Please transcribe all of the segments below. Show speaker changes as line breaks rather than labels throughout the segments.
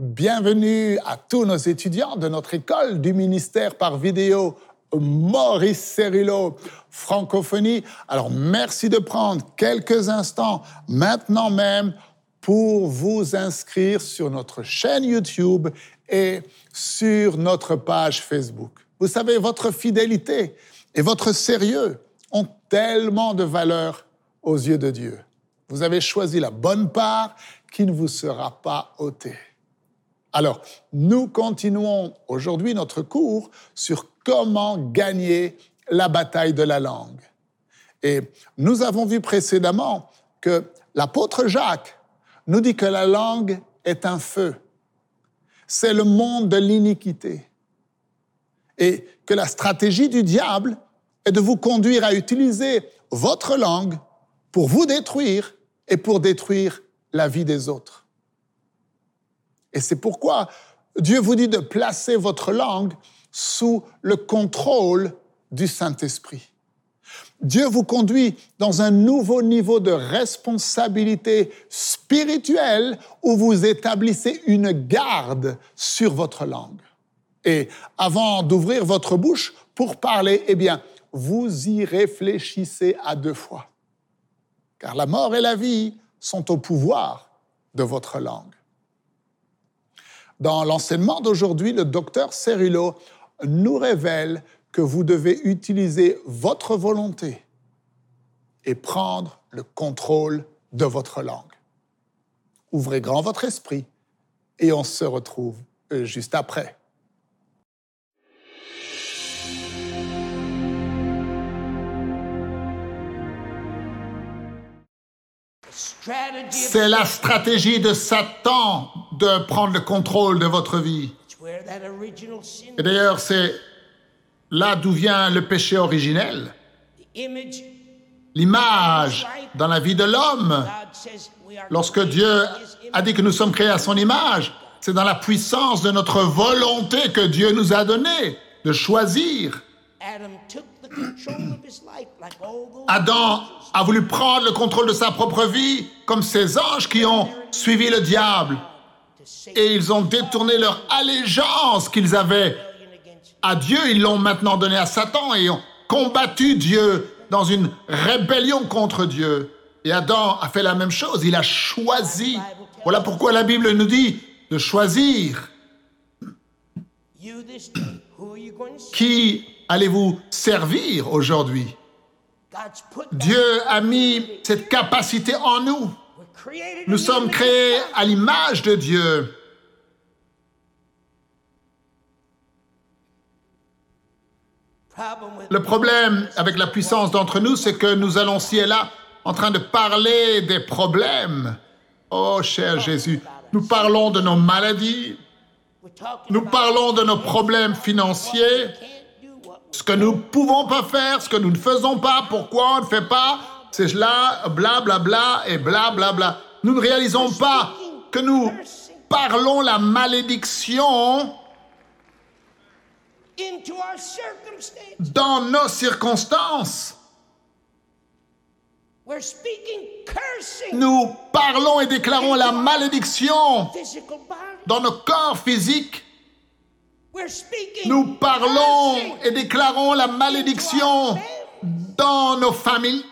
bienvenue à tous nos étudiants de notre école du ministère par vidéo Maurice Cerillo, francophonie. Alors merci de prendre quelques instants maintenant même pour vous inscrire sur notre chaîne YouTube et sur notre page Facebook. Vous savez, votre fidélité et votre sérieux ont tellement de valeur aux yeux de Dieu. Vous avez choisi la bonne part qui ne vous sera pas ôtée. Alors, nous continuons aujourd'hui notre cours sur comment gagner la bataille de la langue. Et nous avons vu précédemment que l'apôtre Jacques nous dit que la langue est un feu. C'est le monde de l'iniquité. Et que la stratégie du diable est de vous conduire à utiliser votre langue pour vous détruire et pour détruire la vie des autres. Et c'est pourquoi Dieu vous dit de placer votre langue sous le contrôle du Saint-Esprit. Dieu vous conduit dans un nouveau niveau de responsabilité spirituelle où vous établissez une garde sur votre langue. Et avant d'ouvrir votre bouche pour parler, eh bien, vous y réfléchissez à deux fois. Car la mort et la vie sont au pouvoir de votre langue. Dans l'enseignement d'aujourd'hui, le docteur Cerillo nous révèle que vous devez utiliser votre volonté et prendre le contrôle de votre langue. Ouvrez grand votre esprit et on se retrouve euh, juste après. C'est la stratégie de Satan de prendre le contrôle de votre vie. Et d'ailleurs, c'est là d'où vient le péché originel. L'image dans la vie de l'homme. Lorsque Dieu a dit que nous sommes créés à son image, c'est dans la puissance de notre volonté que Dieu nous a donné de choisir. Adam a voulu prendre le contrôle de sa propre vie, comme ces anges qui ont suivi le diable. Et ils ont détourné leur allégeance qu'ils avaient à Dieu. Ils l'ont maintenant donné à Satan et ont combattu Dieu dans une rébellion contre Dieu. Et Adam a fait la même chose. Il a choisi. Voilà pourquoi la Bible nous dit de choisir. Qui allez-vous servir aujourd'hui? Dieu a mis cette capacité en nous. Nous sommes créés à l'image de Dieu. Le problème avec la puissance d'entre nous, c'est que nous allons ci et là en train de parler des problèmes. Oh cher Jésus, nous parlons de nos maladies, nous parlons de nos problèmes financiers, ce que nous ne pouvons pas faire, ce que nous ne faisons pas, pourquoi on ne fait pas, c'est cela, bla bla bla et bla bla bla. Nous ne réalisons pas que nous parlons la malédiction dans nos circonstances. Nous parlons et déclarons la malédiction dans nos corps physiques. Nous parlons et déclarons la malédiction dans nos familles.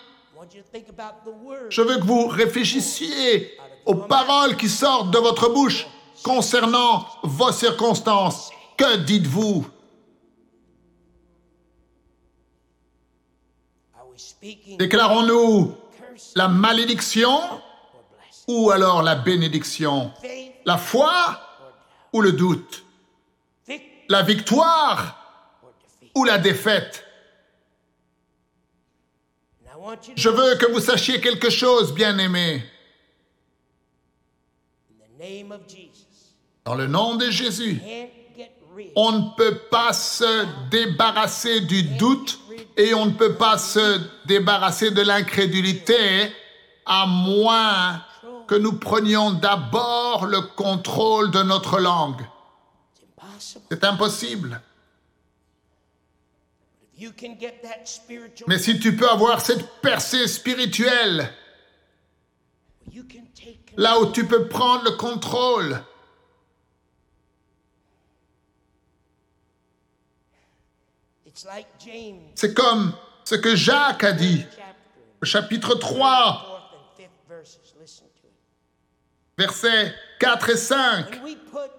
Je veux que vous réfléchissiez aux paroles qui sortent de votre bouche concernant vos circonstances. Que dites-vous? Déclarons-nous la malédiction ou alors la bénédiction? La foi ou le doute? La victoire ou la défaite? Je veux que vous sachiez quelque chose, bien-aimés. Dans le nom de Jésus, on ne peut pas se débarrasser du doute et on ne peut pas se débarrasser de l'incrédulité à moins que nous prenions d'abord le contrôle de notre langue. C'est impossible. Mais si tu peux avoir cette percée spirituelle, là où tu peux prendre le contrôle C'est comme ce que Jacques a dit, au chapitre 3,
fourth and fifth verses. Listen to it.
versets 4 et 5.
When we put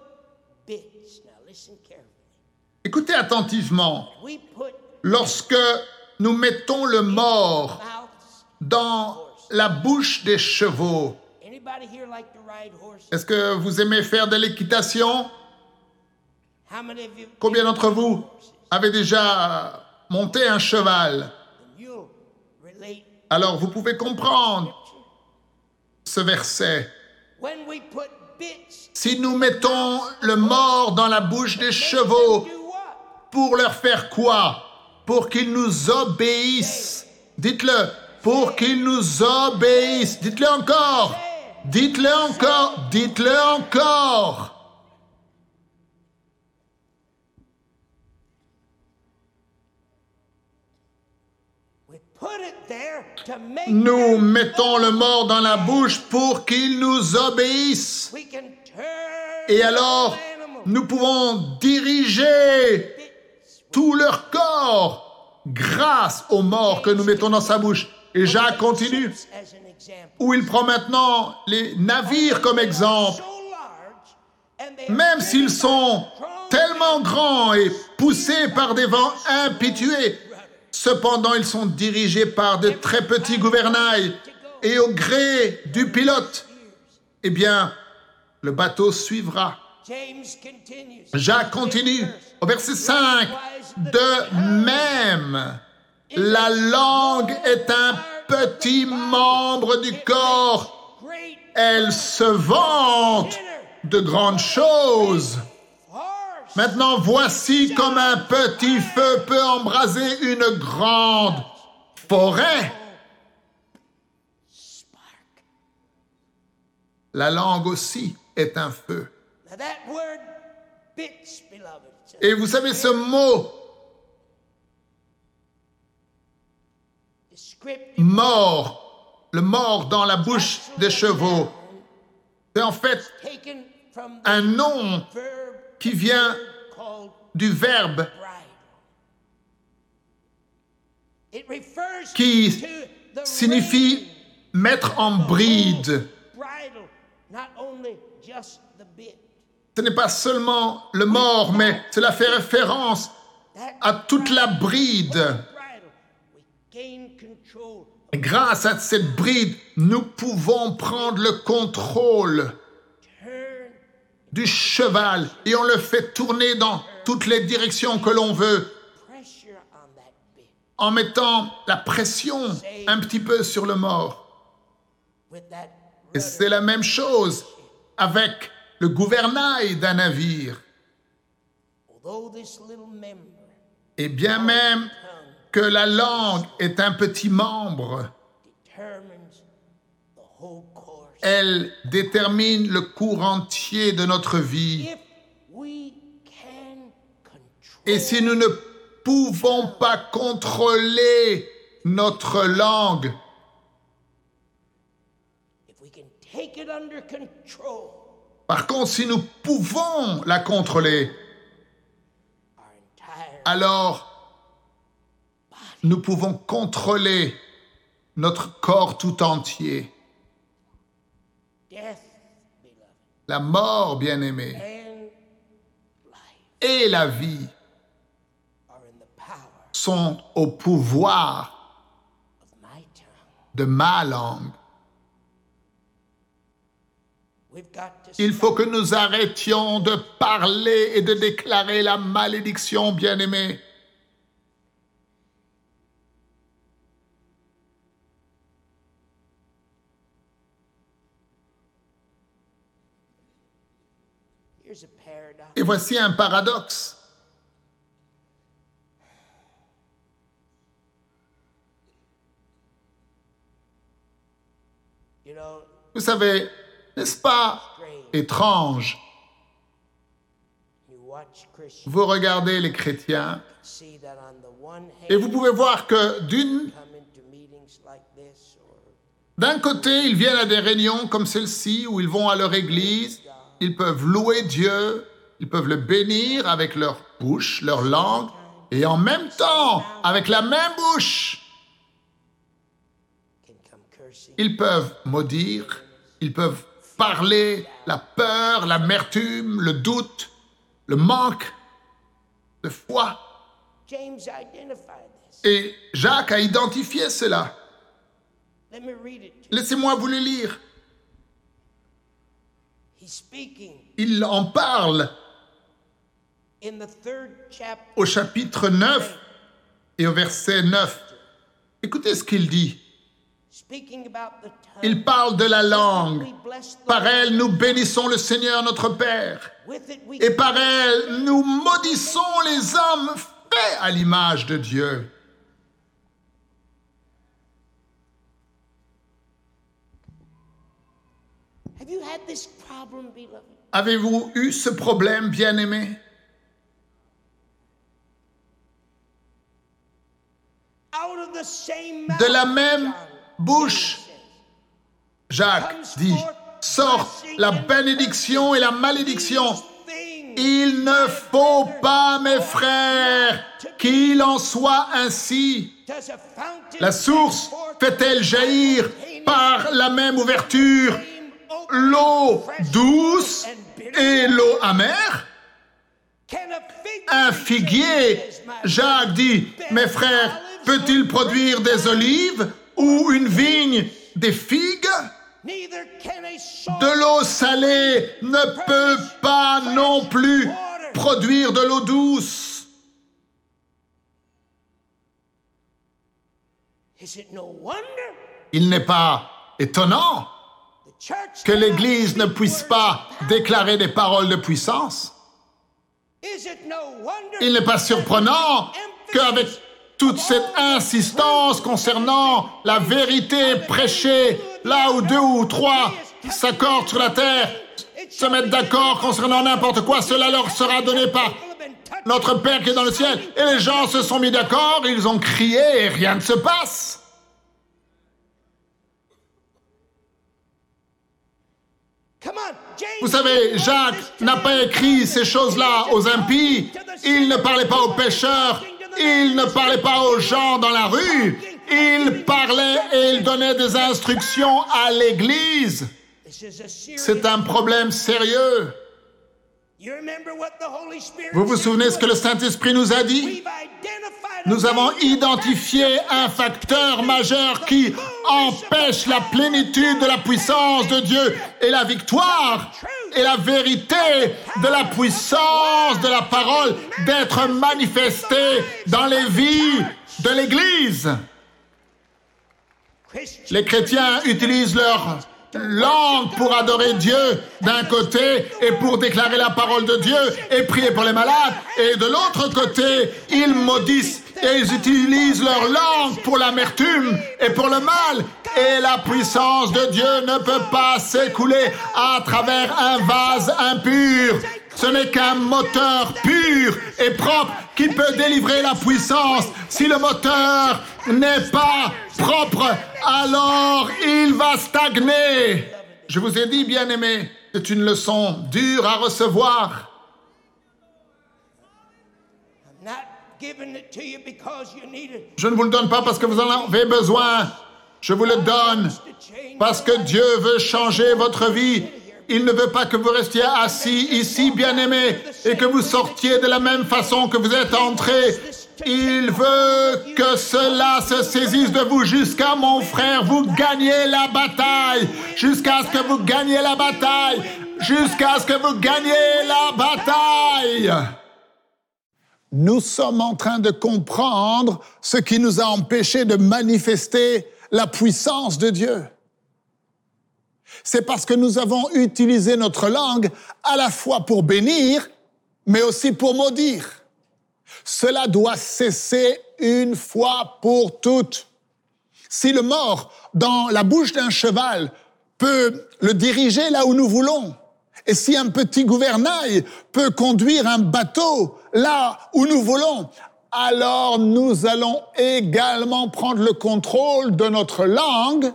bits, now listen carefully.
Écoutez attentivement. Lorsque nous mettons le mort dans la bouche des chevaux, est-ce que vous aimez faire de l'équitation? Combien d'entre vous? Avez déjà monté un cheval. Alors vous pouvez comprendre ce verset. Si nous mettons le mort dans la bouche des chevaux, pour leur faire quoi? Pour qu'ils nous obéissent. Dites-le. Pour qu'ils nous obéissent. Dites-le encore. Dites-le encore. Dites-le encore. Nous mettons le mort dans la bouche pour qu'ils nous
turn
Et alors, nous pouvons diriger tout leur corps grâce au mort que nous mettons dans sa bouche. Et Jacques continue, où il prend maintenant les navires comme exemple. Même s'ils sont tellement grands et poussés par des vents impétueux, cependant ils sont dirigés par de très petits gouvernails et au gré du pilote, eh bien, le bateau suivra. Jacques continue au verset 5. De même, la langue est un petit membre du corps. Elle se vante de grandes choses. Maintenant, voici comme un petit feu peut embraser une grande forêt. La langue aussi est un feu. Et vous savez, ce mot mort, le mort dans la bouche des chevaux, c'est en fait un nom qui vient du verbe qui signifie mettre en bride. Ce n'est pas seulement le mort, mais cela fait référence à toute la bride. grâce à cette bride, nous pouvons prendre le contrôle du cheval et on le fait tourner dans toutes les directions que l'on veut en mettant la pression un petit peu sur le mort. Et c'est la même chose avec le gouvernail d'un navire. Et bien même que la langue est un petit membre, elle détermine le cours entier de notre vie. Et si nous ne pouvons pas contrôler notre langue, par contre, si nous pouvons la contrôler, alors nous pouvons contrôler notre corps tout entier. La mort,
life.
Et la vie sont au pouvoir de ma langue. Il faut que nous arrêtions de parler et de déclarer la malédiction, bien-aimée. Et voici un paradoxe. Vous savez, n'est-ce pas étrange? Vous regardez les chrétiens et vous pouvez voir que d'une D'un côté, ils viennent à des réunions comme celle-ci où ils vont à leur église, ils peuvent louer Dieu, ils peuvent le bénir avec leur bouche, leur langue, Et en même temps, avec la même bouche, ils peuvent maudire, ils peuvent parler la peur, l'amertume, le doute, le manque de foi. Et Jacques a identifié cela. Laissez-moi vous le lire. Il en parle au chapitre 9 et au verset 9. Écoutez ce qu'il dit. Il parle de la langue. Par elle, nous bénissons le Seigneur notre Père. Et par elle, nous maudissons les hommes faits à l'image de Dieu. Avez-vous eu ce problème, bien-aimé?
Out of the same
De la
mouth,
même bouche, Jacques dit, sort la bénédiction et la malédiction. Il ne faut pas, mes frères, qu'il en soit ainsi. La source fait-elle jaillir par la même ouverture? L'eau douce et l'eau amère. Un figuier, Jacques dit, mes frères, peut-il produire des olives ou une vigne des figues? De l'eau salée ne peut pas non plus produire de l'eau douce. Il n'est pas étonnant que l'Église ne puisse pas déclarer des paroles de puissance. Il n'est pas surprenant qu'avec toute cette insistance concernant la vérité prêchée, là où deux ou trois s'accordent sur la terre, se mettent d'accord concernant n'importe quoi, cela leur sera donné par notre Père qui est dans le ciel. Et les gens se sont mis d'accord, ils ont crié et rien ne se passe. Vous savez, Jacques n'a pas écrit ces choses-là aux impies. Il ne parlait pas aux pécheurs. Il ne parlait pas aux gens dans la rue. Il parlait et il donnait des instructions à l'Église. C'est un problème sérieux. Vous vous souvenez ce que le? Saint-Esprit nous a dit?
We've identified a
Nous avons identifié un facteur majeur qui empêche la plénitude de la puissance de Dieu et la victoire et la vérité de la puissance de la parole d'être manifestée dans les vies de l'Église. Les chrétiens utilisent leur langue pour adorer Dieu d'un côté et pour déclarer la parole de Dieu et prier pour les malades et de l'autre côté ils maudissent et ils utilisent leur langue pour l'amertume et pour le mal et la puissance de Dieu ne peut pas s'écouler à travers un vase impur. Ce n'est qu'un moteur pur et propre qui peut délivrer la puissance. Si le moteur n'est pas propre, alors il va stagner. Je vous ai dit, bien-aimé, c'est une leçon dure à recevoir.
I'm not giving it to you because you need it.
Je ne vous le donne pas parce que vous en avez besoin. Je vous le donne parce que Dieu veut changer votre vie. Il ne veut pas que vous restiez assis ici, bien-aimés, et que vous sortiez de la même façon que vous êtes entrés. Il veut que cela se saisisse de vous jusqu'à mon frère, vous gagnez la bataille, jusqu'à ce que vous gagnez la bataille, jusqu'à ce que vous gagnez la bataille. Nous sommes en train de comprendre ce qui nous a empêchés de manifester la puissance de Dieu. C'est parce que nous avons utilisé notre langue à la fois pour bénir, mais aussi pour maudire. Cela doit cesser une fois pour toutes. Si le mort dans la bouche d'un cheval peut le diriger là où nous voulons, et si un petit gouvernail peut conduire un bateau là où nous voulons, alors nous allons également prendre le contrôle de notre langue.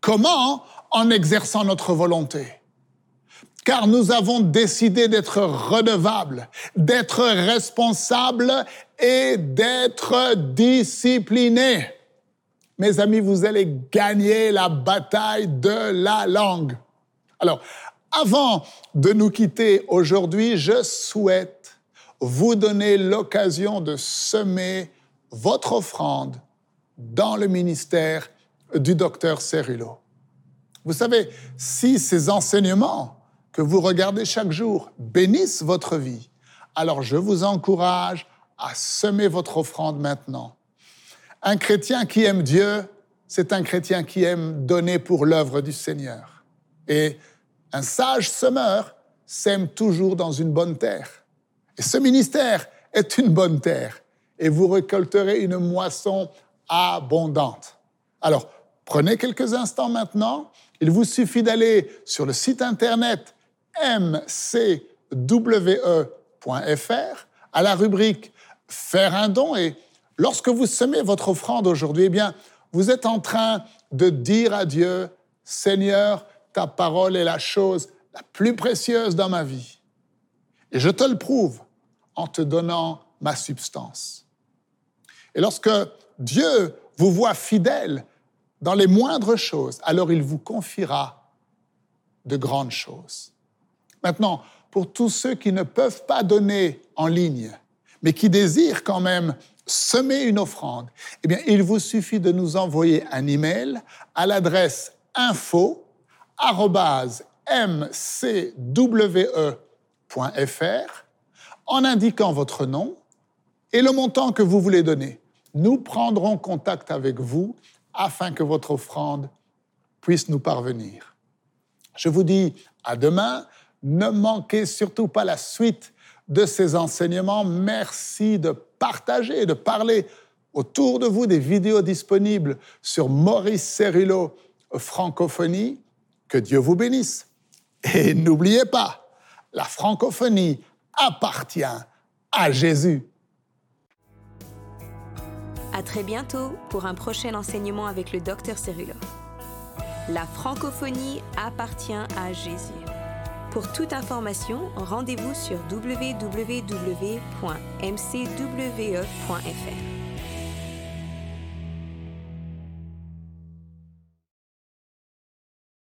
Comment? En exerçant notre volonté. car nous avons décidé d'être redevables, d'être responsables et d'être disciplinés. Mes amis, vous allez gagner la bataille de la langue. Alors, avant de nous quitter aujourd'hui, je souhaite vous donner l'occasion de semer votre offrande dans le ministère du docteur Cerullo. Vous savez, si ces enseignements que vous regardez chaque jour bénissent votre vie, alors je vous encourage à semer votre offrande maintenant. Un chrétien qui aime Dieu, c'est un chrétien qui aime donner pour l'œuvre du Seigneur. Et un sage semeur sème toujours dans une bonne terre. Et ce ministère est une bonne terre. Et vous récolterez une moisson abondante. Alors, prenez quelques instants maintenant. Il vous suffit d'aller sur le site internet mcwe.fr à la rubrique Faire un don et lorsque vous semez votre offrande aujourd'hui, eh bien, vous êtes en train de dire à Dieu, Seigneur, ta parole est la chose la plus précieuse dans ma vie. Et je te le prouve en te donnant ma substance. Et lorsque Dieu vous voit fidèle dans les moindres choses, alors il vous confiera de grandes choses. Maintenant, pour tous ceux qui ne peuvent pas donner en ligne, mais qui désirent quand même semer une offrande, eh bien, il vous suffit de nous envoyer un email à l'adresse info@mcwe.fr en indiquant votre nom et le montant que vous voulez donner. Nous prendrons contact avec vous afin que votre offrande puisse nous parvenir. Je vous dis à demain ne manquez surtout pas la suite de ces enseignements. Merci de partager, de parler autour de vous des vidéos disponibles sur Maurice Cerullo Francophonie. Que Dieu vous bénisse. Et n'oubliez pas, la francophonie appartient à Jésus.
Très bientôt pour un prochain enseignement avec le docteur Cerullo. La francophonie appartient à Jésus. Pour toute information, rendez-vous sur www.mcwe.fr.